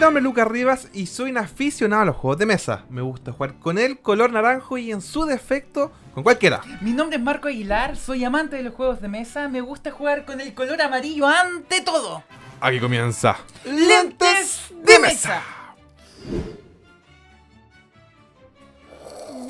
nombre es Lucas Rivas y soy un aficionado a los juegos de mesa. Me gusta jugar con el color naranjo y en su defecto con cualquiera. Mi nombre es Marco Aguilar, soy amante de los juegos de mesa, me gusta jugar con el color amarillo ante todo. Aquí comienza Lentes de mesa.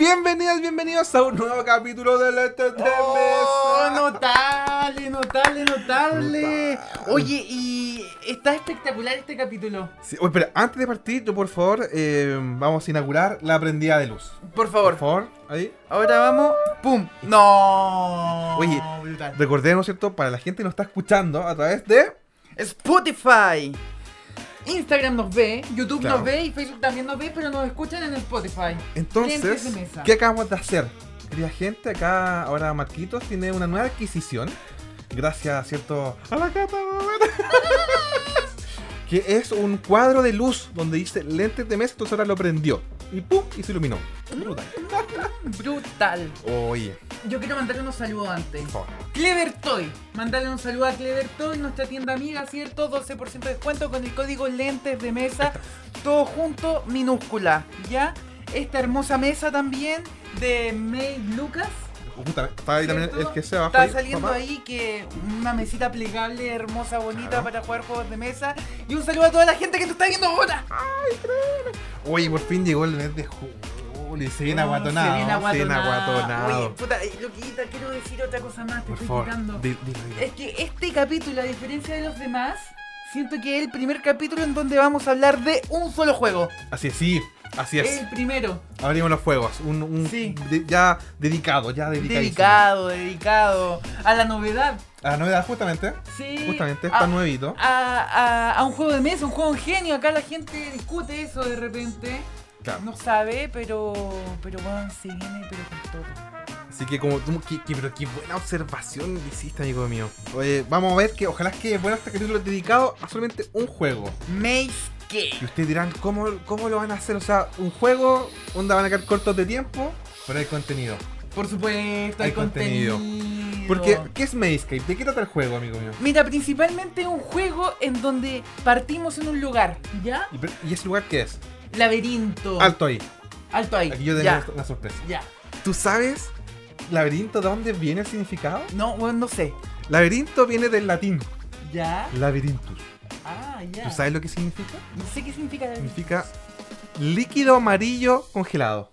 Bienvenidos, bienvenidos a un nuevo capítulo de Lentes de Oh, notable, notable, notable. Oye, y está espectacular este capítulo. Sí, oye, pero antes de partir, yo por favor, eh, vamos a inaugurar la prendida de luz. Por Por favor, favor, ahí. ahora vamos. ¡Pum! ¡No! Oye, brutal. Recordemos, ¿cierto? Para la gente que nos está escuchando a través de... Spotify. Instagram nos ve, YouTube Claro. nos ve y Facebook también nos ve, pero nos escuchan en Spotify. Entonces. ¿qué acabamos de hacer? Querida gente, acá ahora Marquitos tiene una nueva adquisición. Gracias, ¿cierto? A la cata, Que es un cuadro de luz donde dice lentes de mesa, entonces ahora lo prendió. Y ¡pum! Y se iluminó. Brutal. Brutal. Oye, Yo quiero mandarle unos saludos antes. por favor. Clever Toy. Mandarle un saludo a Clever Toy, nuestra tienda amiga, ¿cierto? 12% de descuento con el código lentes de mesa. Todo junto, minúscula. ¿Ya? Esta hermosa mesa también de May Lucas. Está ahí también el que se. Está saliendo papá. ahí que una mesita plegable, hermosa, bonita Claro. para jugar juegos de mesa. Y un saludo a toda la gente que te está viendo ahora. Oye, por fin llegó el mes de julio. Y Se viene aguatonado. Se viene aguatonado. Oye, puta, eh, Loquita, quiero decir otra cosa más, te por estoy favor, quitando. di- dilo, dilo. Es que este capítulo, a diferencia de los demás, siento que es el primer capítulo en donde vamos a hablar de un solo juego. Así es, sí. Así es. El primero. Abrimos los fuegos. Un, un- Sí. de- ya dedicado, ya dedicado. Dedicado, dedicado a la novedad. A la novedad, justamente. Sí. Justamente, a, está nuevito. a, a- a un juego de mesa, un juego genio. Acá la gente discute eso de repente. Claro. No sabe, pero. Pero bueno, se viene, pero con todo. Así que como tú, qué- qué- pero qué buena observación hiciste, amigo mío. Oye, vamos a ver que ojalá que bueno este capítulo dedicado a solamente un juego. Maze Y Gate. ustedes dirán, ¿cómo, ¿cómo lo van a hacer? O sea, un juego, onda van a quedar cortos de tiempo, pero hay contenido. Por supuesto, Hay hay contenido. contenido. Porque, ¿qué es Mazescape? ¿De qué trata el juego, amigo mío? Mira, principalmente un juego en donde partimos en un lugar, ¿ya? ¿Y, pero- ¿y ese lugar qué es? Laberinto. Alto ahí. Alto ahí. Aquí yo tengo ya, una sorpresa. ya. ¿Tú sabes, laberinto, de dónde viene el significado? No, bueno, no sé. Laberinto viene del latín, Ya. labyrinthus. Ah, ya. ¿Tú sabes lo que significa? No sé qué significa laberinto. Significa líquido amarillo congelado.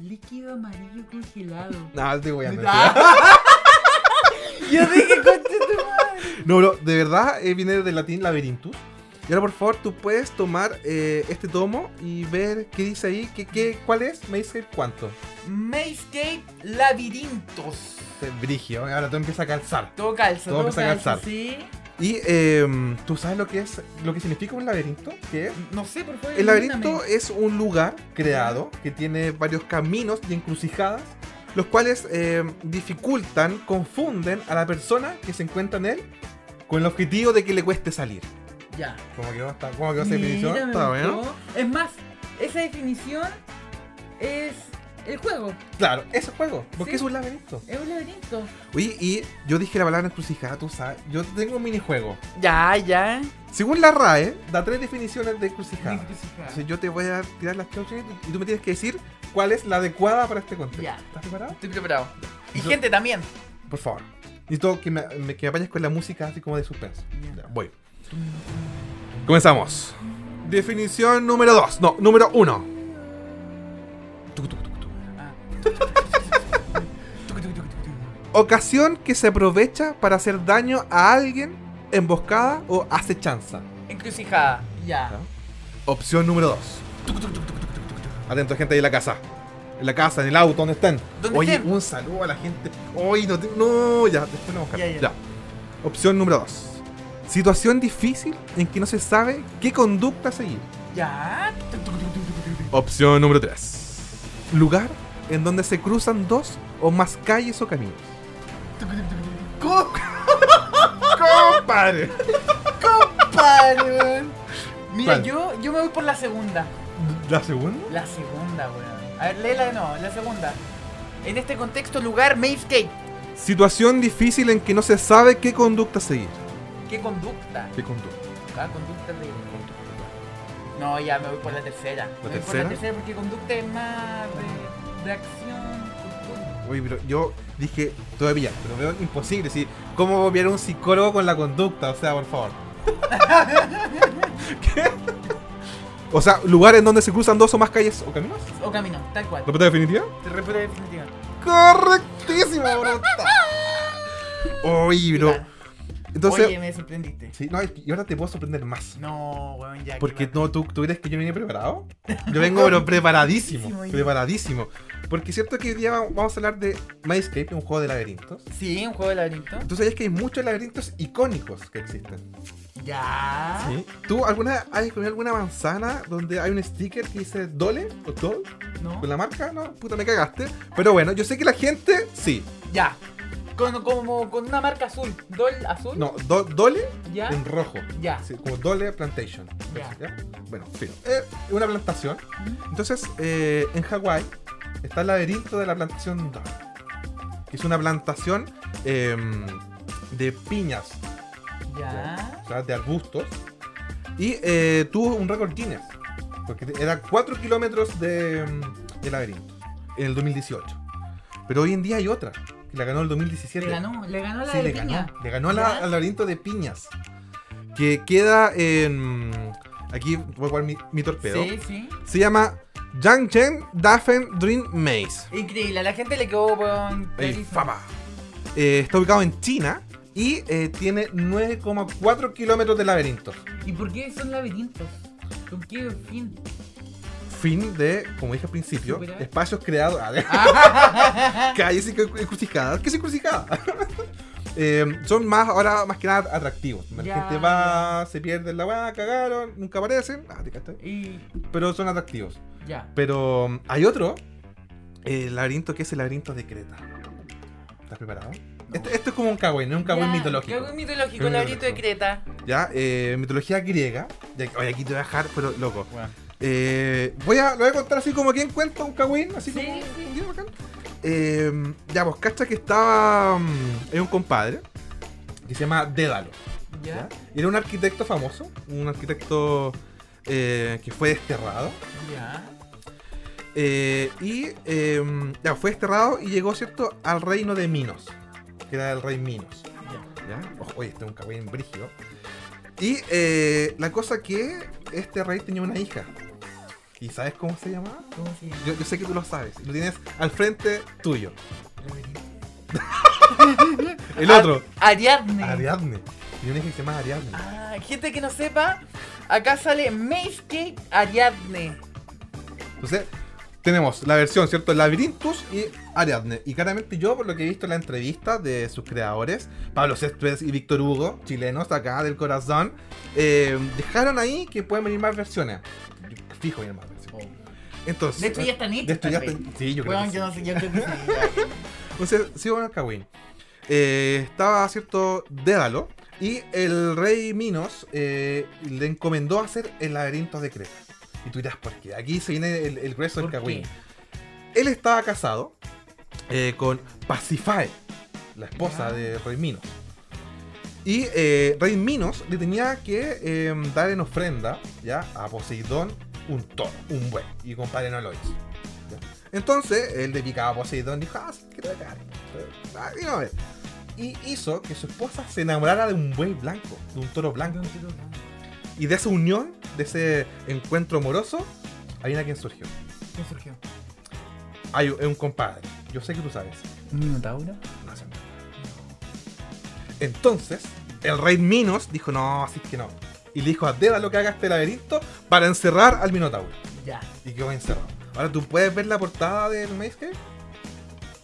líquido amarillo congelado. No, te voy a mentir. Ah. Yo dije, concha tu madre. No, bro, de verdad eh, viene del latín laberintus. Y ahora, por favor, tú puedes tomar eh, este tomo y ver qué dice ahí, qué, qué, cuál es, dice cuánto. Mazescape Labirintos. Eh, Brigio, ahora todo empieza a calzar. Todo calza, Todo todo, empieza a calza, calzar. sí. Y eh, tú sabes lo que es, lo que significa un laberinto, ¿qué es? No sé, por favor. El laberinto es un lugar creado que tiene varios caminos y encrucijadas, los cuales eh, dificultan, confunden a la persona que se encuentra en él con el objetivo de que le cueste salir. Ya. ¿Cómo quedó, esta- cómo quedó esa definición? Mira, me ¿Está bien? Es más, esa definición es el juego. Claro, ese juego, porque Sí. es un laberinto. Es un laberinto. Oye, y yo dije la palabra encrucijada, tú sabes, yo tengo un minijuego. Ya, ya. Según la RAE, da tres definiciones de encrucijada. Entonces yo te voy a tirar las tres opciones y tú me tienes que decir cuál es la adecuada para este contexto. Ya. ¿Estás preparado? Estoy preparado. Y gente también. Por favor. Necesito que me, me- que me apañes con la música así como de suspenso. Ya. Ya, voy. Comenzamos. Definición número 2. No, número 1. Ocasión que se aprovecha para hacer daño a alguien, emboscada o acechanza. Encrucijada. Ya. Opción número 2. Atento, gente ahí en la casa. En la casa, en el auto, donde estén. Donde Oye, estén. un saludo a la gente. Oye, no, te- no, ya, después nos Ya, ya. Opción número 2. Situación difícil en que no se sabe qué conducta seguir. Ya. Opción número 3. Lugar en donde se cruzan dos o más calles o caminos. ¡Compadre! Compadre, weón. Mira, ¿Cuál? yo, yo me voy por la segunda. ¿La segunda? La segunda, weón. A ver, léela de nuevo, la segunda. En este contexto, lugar, Mazescape. Situación difícil en que no se sabe qué conducta seguir. ¿Qué conducta? ¿Qué conducta? Ah, conducta de. No, ya me voy por la tercera. Me voy por tercera? la tercera porque conducta es más de, de acción. Uy, pero yo dije, todavía, pero veo imposible. ¿sí? ¿Cómo copiar un psicólogo con la conducta? O sea, por favor. ¿Qué? O sea, lugares donde se cruzan dos o más calles o caminos. O camino, tal cual. ¿Respuesta definitiva? Respuesta definitiva. Correctísimo, bro. Uy, bro. Entonces, Oye, me sorprendiste. sí, no, y ahora te puedo sorprender más. No, weón, ya. Porque no, ¿tú, ¿tú crees que yo vine preparado? Yo vengo pero preparadísimo, Preparadísimo. Porque es cierto que hoy día vamos a hablar de Mindscape, un juego de laberintos. Sí, un juego de laberinto. Tú sabías que hay muchos laberintos icónicos que existen. Ya. ¿Sí? ¿Tú alguna has comido alguna manzana donde hay un sticker que dice Dole o Dole ¿No? con la marca? No, puta, me cagaste. Pero bueno, yo sé que la gente sí. Ya. Con, como con una marca azul. Dol azul. No, Do- Dole Ya. en rojo. Ya. Sí, como Dole Plantation. Ya. Bueno, sí. Es una plantación. Entonces, eh, en Hawái está el laberinto de la plantación Dole. Que es una plantación em, de piñas, Ya. o sea, de arbustos. Y eh, tuvo un récord Guinness. Porque era 4 kilómetros de, mm, de laberinto en el 2018. Pero hoy en día hay otra, que la ganó el 2017. Le ganó, le ganó la Sí, de le piña. ganó. Le ganó a la- al laberinto de piñas. Que queda en. Aquí voy a poner mi, mi torpedo. Sí, sí. Se llama Yangchen Dafen Dream Maze. Increíble, a la gente le quedó clarísimo. fama. Eh, está ubicado en China y eh, tiene 9,4 kilómetros de laberinto. ¿Y por qué son laberintos? ¿Con qué fin? Fin de, como dije al principio, espacios creados. calles y encrucijadas. ¿Qué es encrucijada? Eh, son más, ahora más que nada atractivos. La Ya, gente va, se pierde en la weá, cagaron, nunca aparecen. Ah, y Pero son atractivos. ya. Pero um, hay otro, el laberinto que es el laberinto de Creta. ¿Estás preparado? Este, esto es como un cagüín, no es un cagüín Ya, mitológico. Cagüín mitológico, Cagüín laberinto de. Creta. Ya, eh, mitología griega. Oye, aquí te voy a dejar, pero loco. Eh, voy a, lo voy a contar así como quien cuenta un cagüín, así Sí, como sí. un día bacán. Eh, ya, pues cacha que estaba. mm, Hay un compadre que se llama Dédalo. Ya. era un arquitecto famoso, un arquitecto eh, que fue desterrado. Ya. Y eh, ya, fue desterrado y llegó, ¿cierto?, al reino de Minos, que era el rey Minos. Ya. ¿ya? Ojo, oye, este es un cagüín brígido. Y la cosa que este rey tenía una hija. ¿Y sabes cómo se llamaba? ¿Cómo se llama? Yo, yo sé que tú lo sabes. Lo tienes al frente tuyo. El otro. Ar- Ariadne. Ariadne. Tenía una hija que se llama Ariadne. Ah, gente que no sepa, acá sale Maze Ariadne. Entonces, tenemos la versión, ¿cierto? Labyrinthus y Ariadne. Y claramente yo, por lo que he visto en la entrevista de sus creadores, Pablo Céspedes y Víctor Hugo, chilenos acá del corazón, eh, dejaron ahí que pueden venir más versiones. Fijo, vienen más versiones. Entonces, De hecho, ya hechas. de ya está- Sí, yo creo Weón, que sí. yo no sé, yo creo que sí. Entonces, sigo con el Kawin. Eh, estaba, ¿cierto? Dédalo. Y el rey Minos eh, le encomendó hacer el laberinto de Creta. Y tú dirás, ¿por qué? Aquí se viene el, el grueso del ¿Por Kawin. Él estaba casado eh, con Pasifae, la esposa Ya. de Rey Minos. Y eh, Rey Minos le tenía que eh, dar en ofrenda ¿ya? a Poseidón un toro, un buey. Y compadre no lo hizo. ¿ya? Entonces, él le picaba a Poseidón y dijo, ah, sí, carne. Ah, y no. Y hizo que su esposa se enamorara de un buey blanco, de un toro blanco. Y de esa unión, de ese encuentro amoroso, hay una quien surgió. ¿Quién surgió? Hay un, un compadre. Yo sé que tú sabes. ¿Un minotauro? No. Entonces, el rey Minos dijo, no, así que no. Y le dijo a Dédalo que haga este laberinto para encerrar al Minotauro. Ya. Y quedó encerrado. Ahora, ¿tú puedes ver la portada del Maze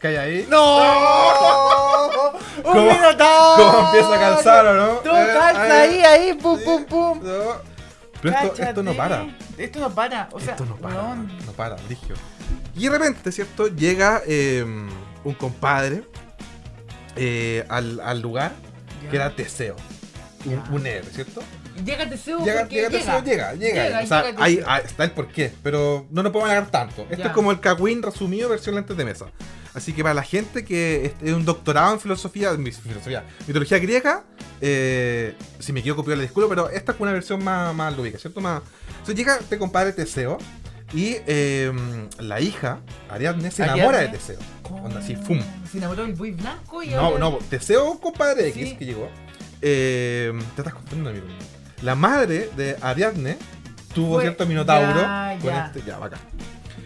Que hay ahí. ¡No! ¡Un ¿Cómo- minotauro! ¿Cómo empieza a calzar o no? Todo Eh, calza ahí, ahí, pum, pum, pum. no. Pero esto, esto no para. Esto no para. O sea, esto no para. weón, No para, Ligio. Y de repente, ¿cierto? Llega eh, un compadre eh, al, al lugar. Que era Teseo. Un, un héroe, ¿cierto? Llega Teseo Llega, llega Teseo, llega, llega. Llega, o sea, llega ahí está el porqué, pero no nos podemos negar tanto. Esto Ya. es como el Kawin resumido versión lentes de mesa. Así que para la gente que es un doctorado en filosofía, en filosofía, mitología griega, eh, si me equivoco, pido la disculpa, pero esta es una versión más, más lúdica, ¿cierto? Más... Entonces llega este compadre Teseo y eh, la hija, Ariadne, se enamora de. Teseo. Onda así, ¡fum! Se enamoró del buey blanco y No, ahora- no, Teseo, compadre X, Sí. que llegó. eh, te estás contando, amigo mío. La madre de Ariadne tuvo Fue- cierto minotauro ya, con ya. este. Ya, bacán.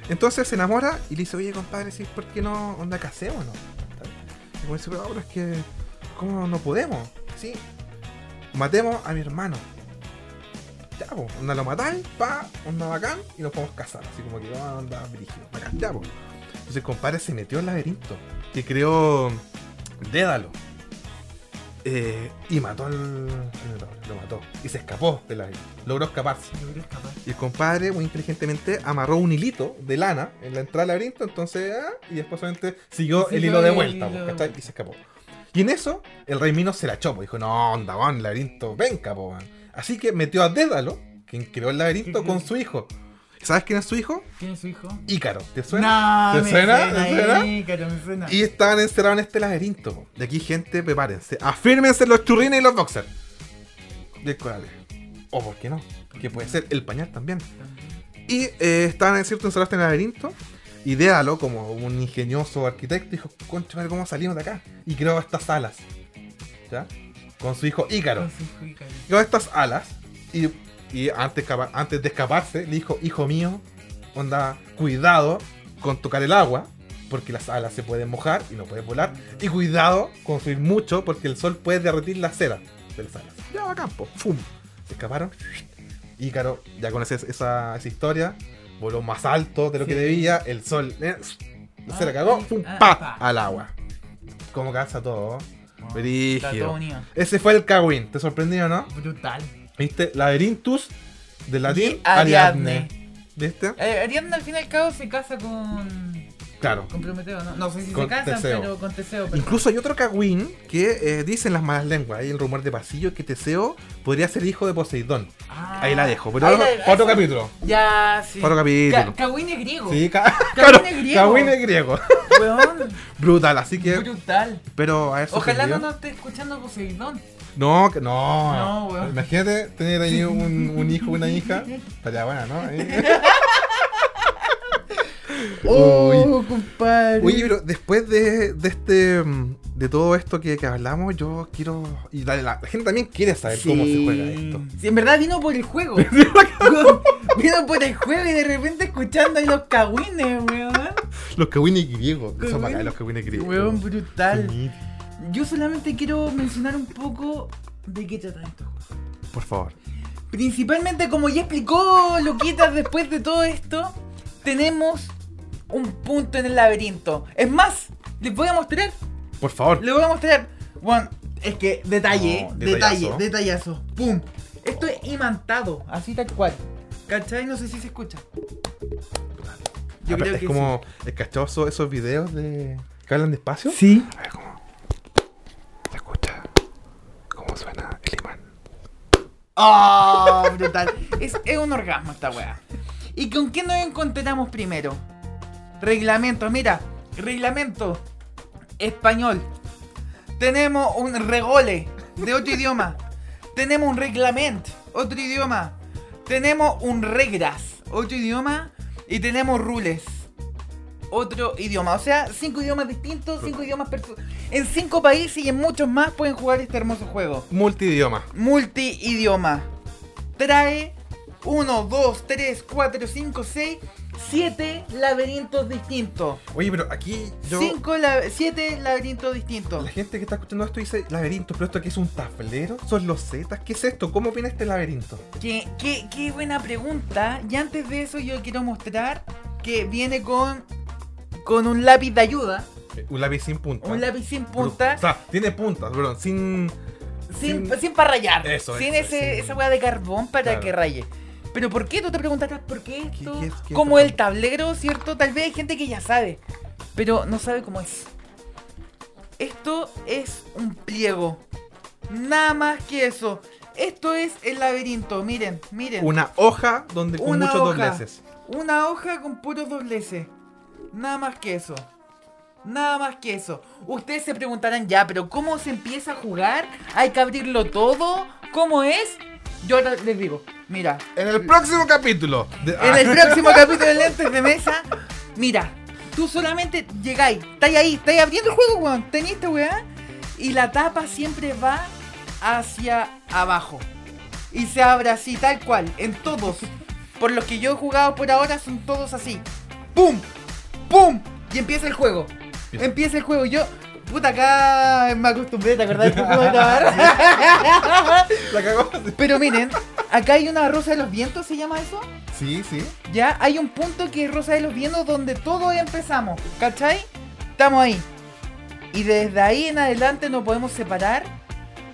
Entonces se enamora y le dice, oye, compadre, ¿sí, ¿por qué no onda casemos no? Y como dice, pero ahora es que, ¿cómo no podemos? Sí, matemos a mi hermano. Ya, po, onda lo matáis, pa, onda bacán, y nos podemos casar. Así como que, oh, onda brígido, bacán, ya, po. Entonces el compadre se metió al laberinto que creó Dédalo. Eh, y mató al, lo mató. Y se escapó del laberinto. Logró escaparse. Logró escapar. Y el compadre, muy inteligentemente, amarró un hilito de lana en la entrada del laberinto, entonces, ah, y después solamente siguió el hilo de el vuelta, hilo po, de ¿cachai? vuelta. y se escapó. Y en eso, el rey Minos se la echó, po, dijo, no, onda, el laberinto, venga, po, weón". Así que metió a Dédalo, quien creó el laberinto, ¿Qué con su hijo. ¿Sabes quién es su hijo? ¿Quién es su hijo? Ícaro, ¿te suena? No, ¿Te suena? suena, ¿Te suena? Ícaro, me suena. Y estaban encerrados en este laberinto. De aquí, gente, prepárense. Afírmense los churrines y los boxers. Del coral. O, ¿por qué no? Que puede ser el pañal también. Y eh, estaban, en cierto, encerrados en el laberinto. Y Dédalo, como un ingenioso arquitecto, dijo: Concha, ¿cómo salimos de acá? Y creó estas alas. ¿Ya? Con su hijo Ícaro. Con su hijo Ícaro. Creó estas alas. Y, y antes, antes de escaparse, le dijo: Hijo mío, onda, cuidado con tocar el agua. Porque las alas se pueden mojar y no puedes volar. Y cuidado con subir mucho porque el sol puede derretir la cera de las alas. Ya va a campo. ¡Fum! Se escaparon. Ícaro, ya conoces esa, esa historia. Voló más alto de lo que debía. El sol eh, se la Ah, cagó. ¡Pum! Ah, ¡Pa! pa. Al agua. Como calza todo. Brígido. Ese fue el Kawin. ¿Te sorprendió, no? Brutal. ¿Viste? Laberintus de latín Ariadne. Ariadne. ¿Viste? Eh, Ariadne al fin y al cabo se casa con. Claro. con Prometeo, ¿no? No sé si Con se casan, Teseo. pero con Teseo. pero- Incluso hay otro Kawin que eh, dicen las malas lenguas. Hay el rumor de pasillo que Teseo podría ser hijo de Poseidón. Ah, Ahí la dejo. Pero otro, la- otro capítulo. Ya, sí. Otro capítulo. Ca- Kawin es griego. Sí, ca- claro, es griego. Kawin es griego. Weón. Brutal, así que. Brutal. Pero a ver Ojalá no nos esté escuchando Poseidón. No, que- no. No, weón. Imagínate tener ahí un, un hijo, una hija. Estaría buena, ¿no? Oh, compadre. Oye, pero después de, de este de todo esto que, que hablamos, yo quiero. Y la, gente también quiere saber cómo se juega esto. Sí, en verdad vino por el juego. vino por el juego y de repente escuchando ahí los cagüines, weón. Los kawines griegos. Son los kawines griegos. Weón, brutal. Sí, Yo solamente quiero mencionar un poco de qué tratan estos juegos. Por favor. Principalmente, como ya explicó Luquitas después de todo esto, tenemos un punto en el laberinto. Es más, les voy a mostrar. Por favor. Les voy a mostrar. Bueno, es que detalle, No, detalle, detallazo. detallazo. ¡Pum! Esto es imantado, así tal cual. ¿Cachai? No sé si se escucha. Yo creo es que como el cachoso esos videos de. que hablan despacio. sí. A ver cómo. Se escucha. ¿Cómo suena el imán? ¡Oh! Brutal. Es, es un orgasmo esta weá. ¿Y con qué nos encontramos primero? Reglamento, mira. Reglamento. Español. Tenemos un regole de otro idioma. Tenemos un reglamento, otro idioma. Tenemos un regras, otro idioma. Y tenemos rules, otro idioma. O sea, cinco idiomas distintos, cinco idiomas En cinco países y en muchos más pueden jugar este hermoso juego Multidioma. multi-idioma. Trae 1, 2, 3, 4, 5, 6, 7 laberintos distintos. Oye, pero aquí yo. 7 laberintos distintos. La gente que está escuchando esto dice laberinto, pero esto aquí es un tablero, son los zetas, ¿qué es esto? ¿Cómo viene este laberinto? Qué, qué, qué buena pregunta. Y antes de eso yo quiero mostrar que viene con, con un lápiz de ayuda. Eh, Un lápiz sin punta. Un lápiz sin punta. O sea, tiene puntas, perdón, sin. Sin, sin- sin para rayar. Eso, sin eso, ese, sin- esa weá de carbón para Claro. que raye. Pero ¿por qué? Tú te preguntarás por qué esto. qué es- qué como el tablero, ¿cierto? Tal vez hay gente que ya sabe, pero no sabe cómo es. Esto es un pliego. Nada más que eso. Esto es el laberinto. Miren, miren. Una hoja donde con Una muchos hoja. dobleces. Una hoja con puros dobleces. Nada más que eso. Nada más que eso. Ustedes se preguntarán ya, pero ¿cómo se empieza a jugar? ¿Hay que abrirlo todo? ¿Cómo es? Yo les digo, mira. En el próximo capítulo. de- En el próximo capítulo de Lentes de Mesa, mira, tú solamente llegáis, estáis ahí, estáis abriendo el juego, weón, tenéis esta weá, y la tapa siempre va hacia abajo. Y se abre así, tal cual, en todos. Por los que yo he jugado por ahora son todos así. ¡Pum! ¡Pum! Y empieza el juego. Empieza el juego. Yo, puta, acá me acostumbré, ¿te acordás que puedo grabar? La cagó. Pero miren, acá hay una rosa de los vientos, ¿se llama eso? Sí, sí. Ya hay un punto que es Rosa de los Vientos donde todos empezamos, ¿cachai? Estamos ahí. Y desde ahí en adelante no podemos separar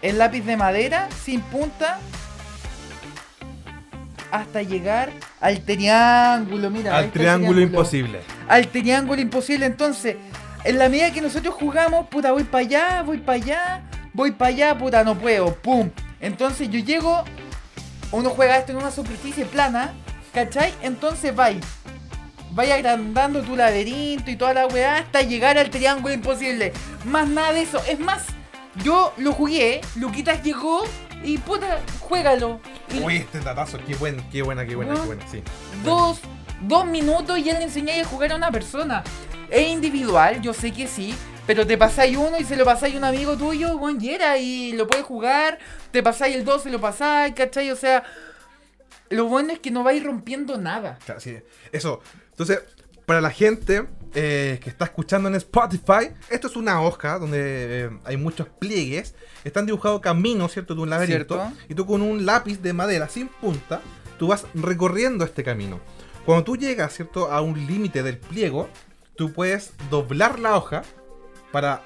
el lápiz de madera sin punta hasta llegar al triángulo, mira. Al triángulo imposible. Al triángulo imposible, entonces, en la medida que nosotros jugamos, puta, voy para allá, voy para allá, voy para allá, puta, no puedo, pum. Entonces yo llego, uno juega esto en una superficie plana, ¿cachai? Entonces vais, vais agrandando tu laberinto y toda la weá hasta llegar al triángulo imposible. Más nada de eso, es más, yo lo jugué, Luquitas llegó y puta, juégalo. Y- Uy, este datazo, qué buen, qué buena, qué buena, qué buena, sí. dos, dos minutos y ya le enseñáis a jugar a una persona. Es individual, yo sé que sí, pero te pasáis uno y se lo pasáis a un amigo tuyo, buen y era, y lo puedes jugar, te pasáis el dos, se lo pasáis, ¿cachai? O sea, lo bueno es que no vais rompiendo nada. Claro, sí. Eso. Entonces, para la gente eh, que está escuchando en Spotify, esto es una hoja donde eh, hay muchos pliegues. Están dibujados caminos, ¿cierto? De un laberinto. Cierto. Y tú con un lápiz de madera sin punta, tú vas recorriendo este camino. Cuando tú llegas, ¿cierto? A un límite del pliego, tú puedes doblar la hoja para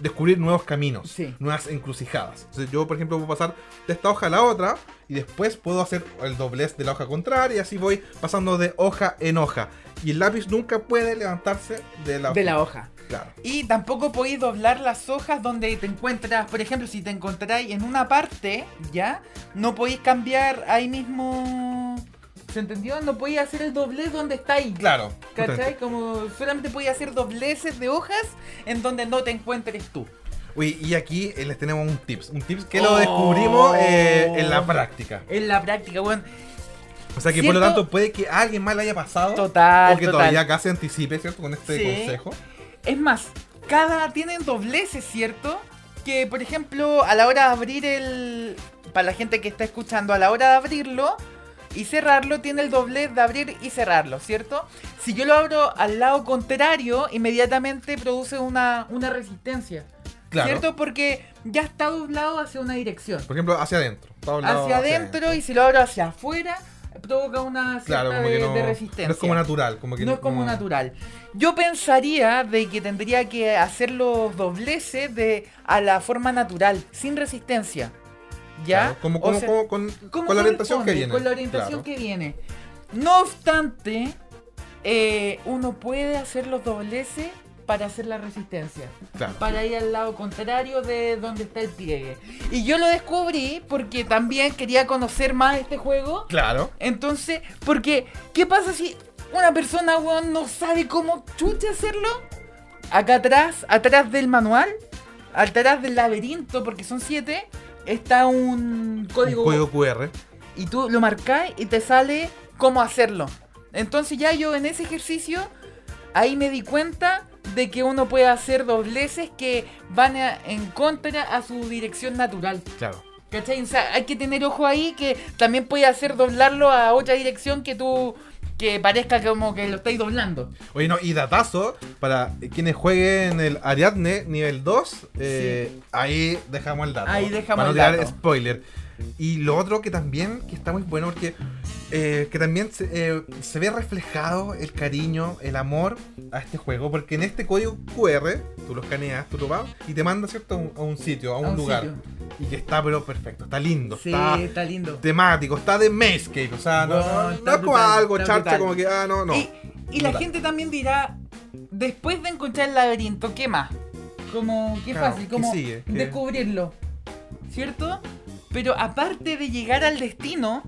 descubrir nuevos caminos, Sí. nuevas encrucijadas. Entonces yo, por ejemplo, puedo pasar de esta hoja a la otra y después puedo hacer el doblez de la hoja contraria y así voy pasando de hoja en hoja. Y el lápiz nunca puede levantarse de la hoja. De la hoja. Claro. Y tampoco podéis doblar las hojas donde te encuentras, por ejemplo, si te encontráis en una parte, ¿ya? No podéis cambiar ahí mismo... ¿Se entendió? No podéis hacer el doblez donde estáis. Claro. ¿Cachai? Como solamente podéis hacer dobleces de hojas en donde no te encuentres tú. Uy, y aquí eh, les tenemos un tips. Un tips que lo Oh. descubrimos eh, en la práctica. En la práctica, weón. O sea que por lo tanto puede que a alguien más le haya pasado. Total, o que total. todavía acá se anticipe, ¿cierto? Con este Sí. consejo. Es más, cada tienen dobleces, ¿cierto? Que por ejemplo, a la hora de abrir el. Para la gente que está escuchando, a la hora de abrirlo y cerrarlo, tiene el doblez de abrir y cerrarlo, ¿cierto? Si yo lo abro al lado contrario, inmediatamente produce una, una resistencia. Claro. ¿Cierto? Porque ya está doblado hacia una dirección. Por ejemplo, hacia adentro. Hacia adentro y si lo abro hacia afuera, provoca una cierta Claro, de, que no, de no resistencia. es como natural. Como que No es como natural. Yo pensaría de que tendría que hacer los dobleces de a la forma natural, sin resistencia. ¿Ya? Claro, como, O sea, como con, como con la orientación que viene. Con la orientación Claro. que viene. No obstante, eh, uno puede hacer los dobleces para hacer la resistencia. Claro. Para ir al lado contrario de donde está el pliegue. Y yo lo descubrí porque también quería conocer más este juego. Claro. Entonces, porque, ¿qué pasa si una persona, weón, no sabe cómo chucha hacerlo? Acá atrás, atrás del manual, atrás del laberinto, porque son siete, está un código. Un código QR. Y tú lo marcás y te sale cómo hacerlo. Entonces ya yo en ese ejercicio, ahí me di cuenta de que uno puede hacer dobleces que van a- en contra a su dirección natural. Claro. ¿Cachai? O sea, hay que tener ojo ahí que también puede hacer doblarlo a otra dirección que tú. Que parezca como que lo estáis doblando. Oye, no, y datazo, para quienes jueguen el Ariadne nivel 2, eh, ahí dejamos el dato. Ahí dejamos para no el tirar dato. spoiler. Y lo otro que también, que está muy bueno, porque eh, que también se, eh, se ve reflejado el cariño, el amor a este juego, porque en este código QR, tú lo escaneas, tú lo vas y te manda, ¿cierto? A un, a un sitio, a un, A un lugar. sitio. Y que está, pero perfecto, está lindo, Sí, está está lindo. temático, está de Maze o sea, no, no- no es como algo charcha, brutal. como que, ah, no, no. Y, y la gente también dirá, después de encontrar el laberinto, ¿qué más? Como, qué Claro, fácil, ¿qué como sigue? ¿Qué? descubrirlo. ¿Cierto? Pero aparte de llegar al destino,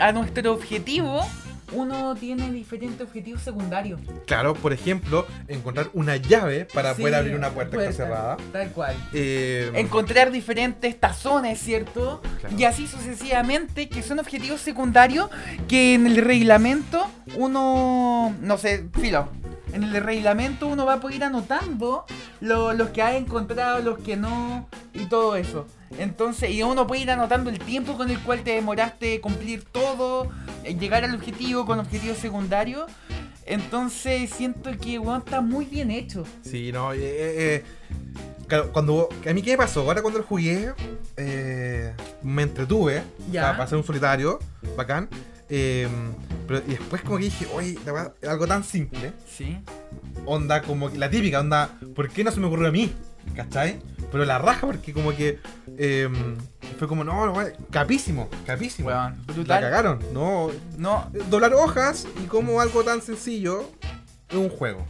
a nuestro objetivo, uno tiene diferentes objetivos secundarios. Claro, por ejemplo, encontrar una llave para Sí, poder abrir una puerta, que está cerrada. Tal cual. Eh, Encontrar diferentes tazones, ¿cierto? Claro. Y así sucesivamente, que son objetivos secundarios que en el reglamento uno, no sé, filo, en el reglamento uno va a poder ir anotando lo- los que ha encontrado, los que no, y todo eso. Entonces, y uno puede ir anotando el tiempo con el cual te demoraste cumplir todo, llegar al objetivo con objetivos secundarios. Entonces, siento que weón, está muy bien hecho. Sí, no, eh, eh, eh, claro, cuando, a mí qué me pasó, ahora cuando lo jugué, eh, me entretuve, Ya. para hacer un solitario, bacán, eh, pero y después como que dije, oye, la algo tan simple, Sí. onda como que la típica, onda, ¿por qué no se me ocurrió a mí? ¿Cachai? Pero la raja porque como que eh, fue como, no, no, capísimo, capísimo. La brutal. cagaron, no, No, doblar hojas y como algo tan sencillo es un juego.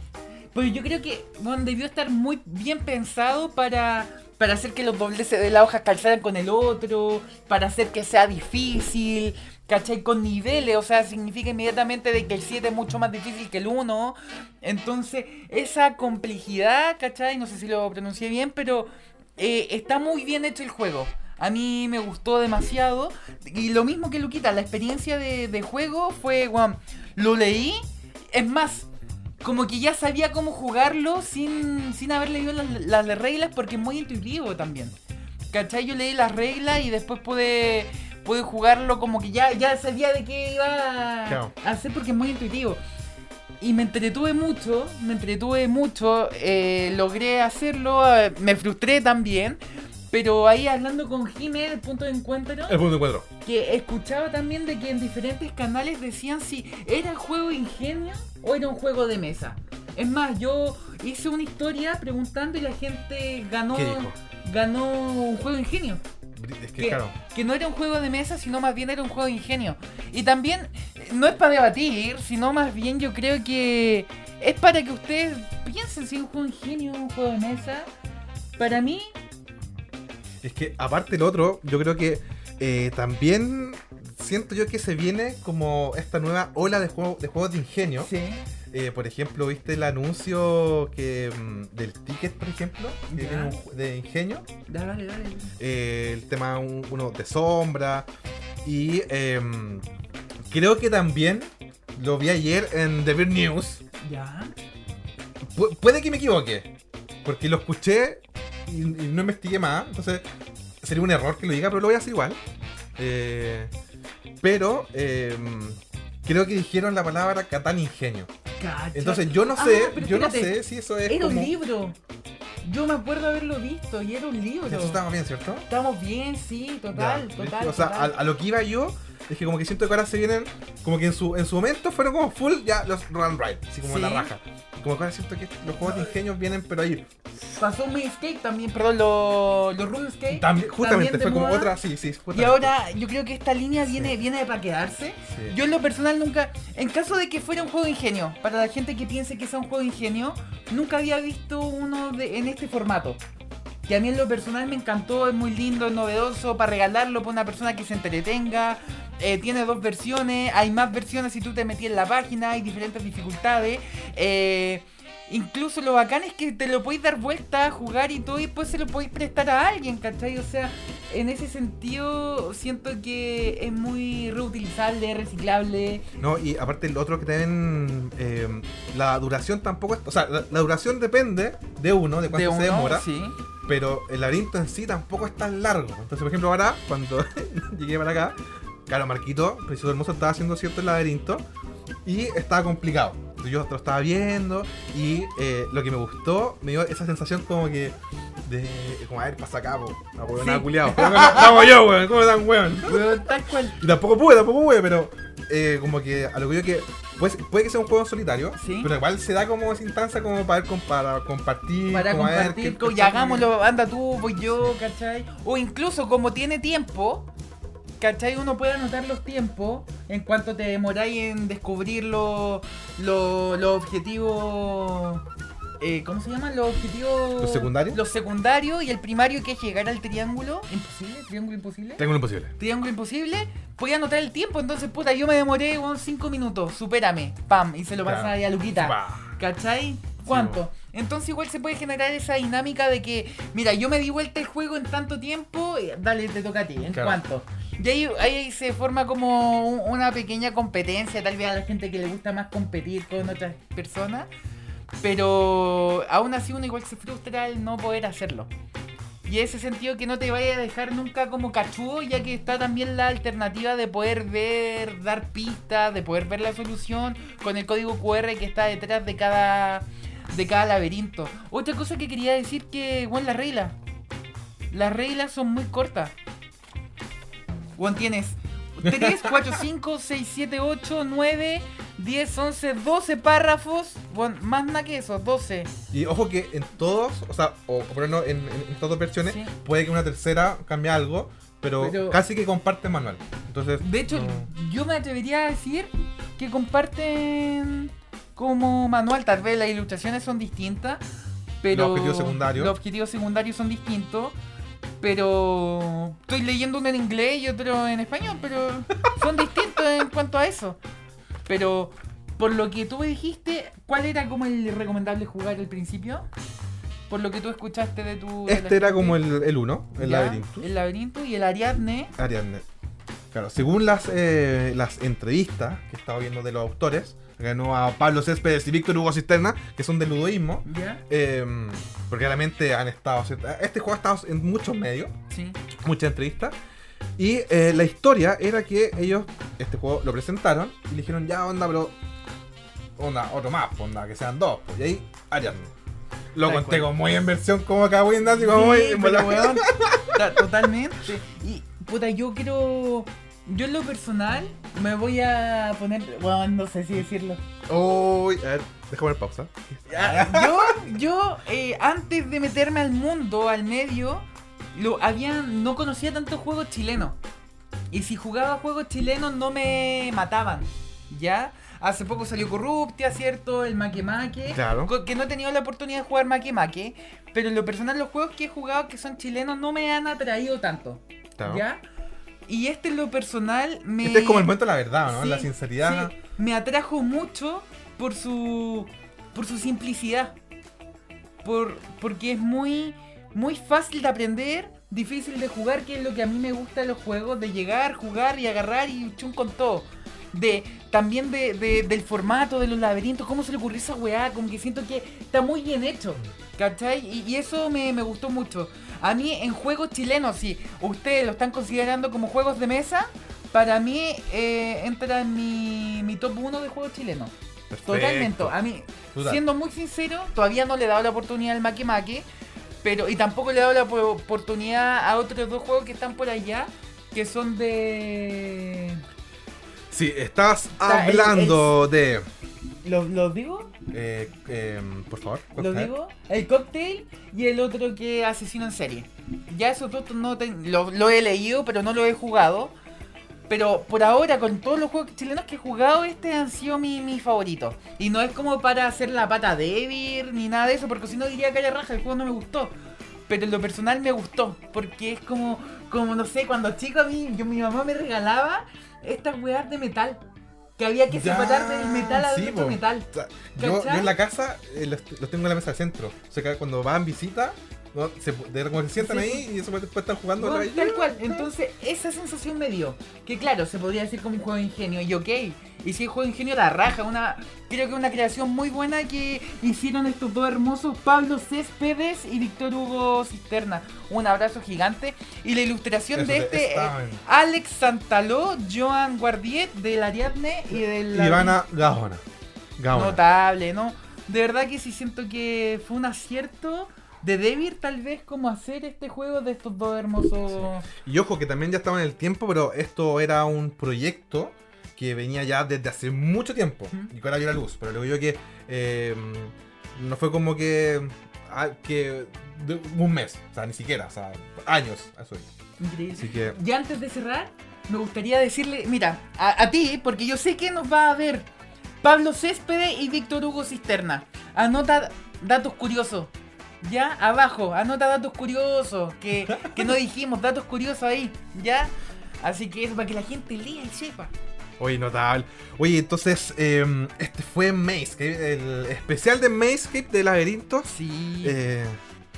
Pues yo creo que bueno, debió estar muy bien pensado para, para hacer que los dobleces de la hoja calzaran con el otro, para hacer que sea difícil, ¿cachai? Con niveles, o sea, significa inmediatamente de que el 7 es mucho más difícil que el 1. Entonces, esa complejidad, ¿cachai? No sé si lo pronuncié bien, pero eh, está muy bien hecho el juego. A mí me gustó demasiado. Y lo mismo que Luquita, la experiencia de, juego fue, bueno, lo leí. Es más, como que ya sabía cómo jugarlo sin, sin haber leído las, las reglas porque es muy intuitivo también. ¿Cachai? Yo leí las reglas y después pude, pude jugarlo como que ya, ya sabía de qué iba a hacer porque es muy intuitivo. Y me entretuve mucho, me entretuve mucho, eh, logré hacerlo, eh, me frustré también. Pero ahí hablando con Jimé, el punto de encuentro, El punto de encuentro. que escuchaba también de que en diferentes canales decían si era juego ingenio o era un juego de mesa. Es más, yo hice una historia preguntando y la gente ganó ¿Qué dijo? ganó un juego ingenio. Es que Que, claro. que no era un juego de mesa, sino más bien era un juego de ingenio. Y también, eh, no es para debatir, sino más bien yo creo que es para que ustedes piensen si es un juego de ingenio o un juego de mesa. Para mí, Es que aparte el otro, yo creo que eh, también siento yo que se viene como esta nueva ola de, juego, de juegos de ingenio. sí. Eh, por ejemplo, ¿viste el anuncio que mm, del ticket, por ejemplo? Que Ya. tiene un ju- de ingenio. Dale, dale, dale. Eh, el tema un- uno de sombra. Y em, creo que también lo vi ayer en The Beer News. Ya. Pu- puede que me equivoque. Porque lo escuché y, y no investigué más. Entonces sería un error que lo diga, pero lo voy a hacer igual. Eh, pero em, creo que dijeron la palabra Catán Ingenio. Cacha. Entonces yo no Ah, sé, pero yo no sé si eso es Era como... un libro. Yo me acuerdo haberlo visto y era un libro. Estaba bien, ¿cierto? Estamos bien, sí, total, Ya, total. O sea, a, total. a lo que iba yo, es que como que siento que ahora se vienen, como que en su, en su momento fueron como full ya los run right, así como Sí. la raja. Y como que ahora siento que los juegos de ingenio vienen, pero ahí. Pasó Escape también, perdón, los los RuneScape. También, justamente fue como otra, sí, sí. Y justamente. ahora yo creo que esta línea viene, Sí. viene para quedarse. Sí. Yo en lo personal nunca, en caso de que fuera un juego de ingenio, para la gente que piense que sea un juego de ingenio, nunca había visto uno de, en este formato. Que a mí en lo personal me encantó, es muy lindo, es novedoso, para regalarlo para una persona que se entretenga. Eh, tiene dos versiones, hay más versiones si tú te metí en la página, hay diferentes dificultades. Eh, incluso lo bacán es que te lo podéis dar vuelta, jugar y todo, y después se lo podéis prestar a alguien, ¿cachai? O sea, en ese sentido siento que es muy reutilizable, reciclable. No, y aparte el otro que tienen, eh, la duración tampoco es, o sea, la, la duración depende de uno, de cuánto de se demora, Sí. pero el laberinto en sí tampoco es tan largo. Entonces, por ejemplo, ahora, cuando llegué para acá, claro, Marquito, Precioso Hermoso, estaba haciendo cierto el laberinto y estaba complicado. Yo lo estaba viendo y eh, lo que me gustó me dio esa sensación como que de como a ver pasa acá, po, a hueón, Sí. nada culiao. Estamos yo, weón, ¿cómo tan weón? Weón, tal cual. Y tampoco pude, tampoco pude, pero eh, como que a lo que yo que pues, puede que sea un juego solitario, Sí. pero igual se da como esa instancia como para, com- para compartir, Para como ver compartir, co- qué- y hagámoslo, anda tú, voy yo, ¿cachai? O incluso como tiene tiempo, ¿cachai? Uno puede anotar los tiempos en cuanto te demoráis en descubrir los los- los objetivos eh, ¿cómo se llaman? Los objetivos. ¿Los secundarios? Los secundarios y el primario que es llegar al triángulo. ¿Imposible? ¿Triángulo imposible? Tengo lo imposible. Triángulo imposible. Podía anotar el tiempo, entonces, puta, yo me demoré unos 5 minutos. Supérame. Pam. Y se lo pasa Claro. a Luquita. Bah. ¿Cachai? ¿Cuánto? Entonces igual se puede generar esa dinámica de que, mira, yo me di vuelta el juego en tanto tiempo, eh, dale, te toca a ti, ¿en Claro. cuánto? Y ahí, ahí se forma como un- una pequeña competencia, tal vez a la gente que le gusta más competir con otras personas, pero aún así uno igual se frustra al no poder hacerlo. Y ese sentido que no te vaya a dejar nunca como cachudo, ya que está también la alternativa de poder ver, dar pistas, de poder ver la solución con el código QR que está detrás de cada de cada laberinto. Otra cosa que quería decir que, bueno, las reglas. Las reglas son muy cortas. Juan, tienes 3, 4, 5, 6, 7, 8, 9, 10, 11, 12 párrafos. Bueno, más nada que eso, 12. Y ojo que en todos, o sea, o por ejemplo en, en, en todas versiones, Sí. puede que una tercera cambie algo, pero, Pero- casi que comparte manual. Entonces, De hecho, no- yo me atrevería a decir que comparten como manual. Tal vez las ilustraciones son distintas, pero. Los objetivos secundarios. Los objetivos secundarios son distintos. Pero estoy leyendo uno en inglés y otro en español, pero son distintos en cuanto a eso. Pero por lo que tú me dijiste, ¿cuál era como el recomendable jugar al principio? Por lo que tú escuchaste de tu... de este era gente. como el, el uno, el Ya, laberinto. El laberinto y el Ariadne. Ariadne. Claro, según las, eh, las entrevistas que estaba viendo de los autores, ganó a Pablo Céspedes y Víctor Hugo Cisterna, que son del ludoísmo, ¿Ya? eh, porque realmente han estado. Este juego ha estado en muchos medios, Sí. muchas entrevistas. Y eh, la historia era que ellos este juego lo presentaron y le dijeron, ya onda, pero. Onda, otro más, onda, que sean dos. Pues, y ahí, Ariadne. Lo Tal conté como muy en versión como acá, muy así como muy. Sí, en pero weón, ta- totalmente. Y puta, yo quiero. Yo en lo personal me voy a poner. Bueno, no sé si decirlo. Uy, a ver, déjame poner pausa. Yo, yo eh, antes de meterme al mundo, al medio, lo había, no conocía tantos juegos chilenos. Y si jugaba juegos chilenos no me mataban. ¿Ya? Hace poco salió Corruptia, ¿cierto? El Make Make. Claro. Que no he tenido la oportunidad de jugar Make Make. Pero en lo personal, los juegos que he jugado que son chilenos no me han atraído tanto. ¿Ya? Y este en lo personal me. Este es como el momento de la verdad, ¿no? Sí, la sinceridad. sí, me atrajo mucho por su. por su simplicidad. Por, porque es muy. muy fácil de aprender, difícil de jugar, que es lo que a mí me gusta de los juegos, de llegar, jugar y agarrar y chun con todo. De, también de, de- del formato de los laberintos, cómo se le ocurrió esa weá, como que siento que está muy bien hecho. ¿Cachai? Y, y eso me, me gustó mucho. A mí en juegos chilenos, si ustedes lo están considerando como juegos de mesa, para mí eh, entra en mi, mi top 1 de juegos chilenos. Perfecto. Totalmente. A mí, Total. siendo muy sincero, todavía no le he dado la oportunidad al Make Make. Pero, y tampoco le he dado la po- oportunidad a otros dos juegos que están por allá. Que son de. Sí, estás el- hablando de. ¿Los, los digo? eh, em, por favor. ¿Los digo? El cocktail y el otro que asesino en serie. Ya esos dos no lo, lo he leído, pero no lo he jugado. Pero por ahora, con todos los juegos chilenos que he jugado, este han sido mi, mi favorito. Y no es como para hacer la pata débil ni nada de eso, porque si no diría que haya raja, el juego no me gustó. Pero en lo personal me gustó, porque es como, como no sé, cuando chico a mí, yo, mi mamá me regalaba estas weas de metal. Que había que Ya, separar del metal a sí, otro metal. Yo en la casa eh, los, los tengo en la mesa del centro. O sea, que cuando van visita, ¿no? se, de, como se sientan Sí. ahí y eso después están jugando otra vez. tal cual. Entonces, esa sensación me dio. Que claro, se podría decir como un juego de ingenio. Y ok. Y si el juego de ingenio la raja, una. Creo que una creación muy buena que hicieron estos dos hermosos Pablo Céspedes y Víctor Hugo Cisterna. Un abrazo gigante. Y la ilustración Eso de te- este eh, Alex Santaló, Joan Guardiet del Ariadne y del. Ivana Gaona. Gaona. Notable, ¿no? De verdad que sí siento que fue un acierto de Devir tal vez como hacer este juego de estos dos hermosos... Y ojo que también ya estaba en el tiempo, pero esto era un proyecto que venía ya desde hace mucho tiempo y que ahora vio la luz. Pero luego yo que eh, no fue como que, ah, que de un mes, o sea, ni siquiera, o sea, años. Eso. Increíble. Así que Y antes de cerrar, me gustaría decirle, mira, a, a ti, porque yo sé que nos va a ver Pablo Céspedes y Víctor Hugo Cisterna. Anota datos curiosos. Ya, abajo, anota datos curiosos. Que, que no dijimos, datos curiosos ahí. Ya. Así que es para que la gente lea y sepa. Oye, notable. Oye, entonces, eh, este fue Maze, el especial de Maze de laberintos. Sí. Eh,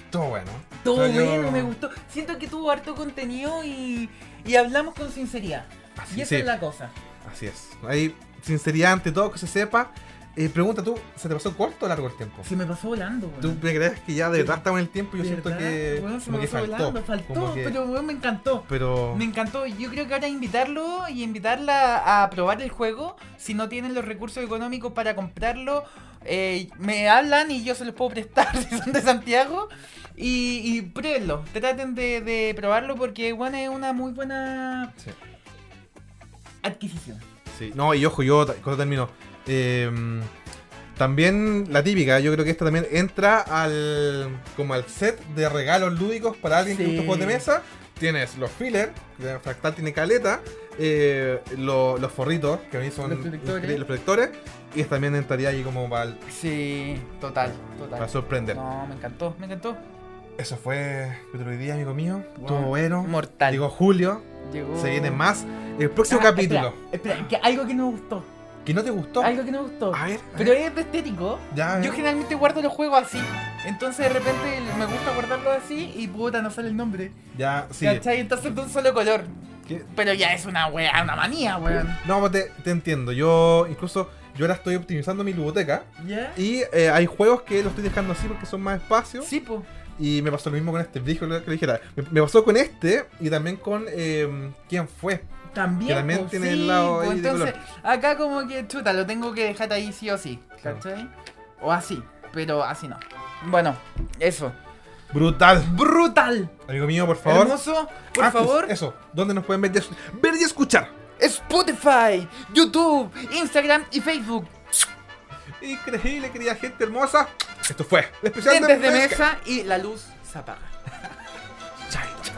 todo bueno. Todo O sea, yo- bueno, me gustó. Siento que tuvo harto contenido y, y hablamos con sinceridad. Así, y esa sí, es la cosa. así es. Hay sinceridad ante todo, que se sepa. Eh, pregunta tú, ¿se te pasó corto o largo el tiempo? Se me pasó volando, weón. ¿Tú me crees que ya de verdad estamos en el tiempo? Yo siento verdad, que, se como me que pasó faltó. volando, faltó, que- pero weón, me encantó. pero Me encantó. Yo creo que ahora invitarlo y invitarla a probar el juego. Si no tienen los recursos económicos para comprarlo, eh, me hablan y yo se los puedo prestar si son de Santiago. Y, y pruébenlo. Traten de, de probarlo porque bueno, es una muy buena Sí. adquisición. Sí, no, y ojo, yo cuando termino. Eh, también la típica, yo creo que esta también entra al como al set de regalos lúdicos para alguien que gusta juegos de mesa. Tienes los fillers, que Fractal tiene caleta, eh, lo- los forritos, que a mí son Los protectores. increíbles, los protectores, y también entraría ahí como para, Sí, total, total. para sorprender. No, me encantó, me encantó. Eso fue otro día, amigo mío. Wow. Estuvo bueno. Mortal. Llegó Julio, Llegó... se viene más. El próximo Ah, capítulo. Espera, espera, que algo que no me gustó. ¿Que no te gustó? Algo que no me gustó. A ver, a Pero ver. es de estético. Ya. Yo generalmente guardo los juegos así. Entonces de repente me gusta guardarlos así y puta, no sale el nombre. Ya, sí. ¿Cachai? Entonces de un solo color. ¿Qué? Pero ya es una wea, una manía, weón. No, te, te entiendo. Yo incluso yo ahora estoy optimizando mi biblioteca ¿Ya? y eh, hay juegos que los estoy dejando así porque son más espacio. Sí, po. Y me pasó lo mismo con este. Dijo que le dijera. Me, me pasó con este y también con eh, quién fue. También, también pues, tiene sí, el lado pues, entonces. Acá como que, chuta, lo tengo que dejar ahí sí o sí, ¿cachai? No. O así, pero así no. Bueno, eso. Brutal. Brutal. Amigo mío, por favor. Hermoso, por favor. Eso, ¿dónde nos pueden ver ver y escuchar? Spotify, YouTube, Instagram y Facebook. Increíble, querida gente hermosa. Esto fue el de, mesa y la luz se apaga. Chai, chai.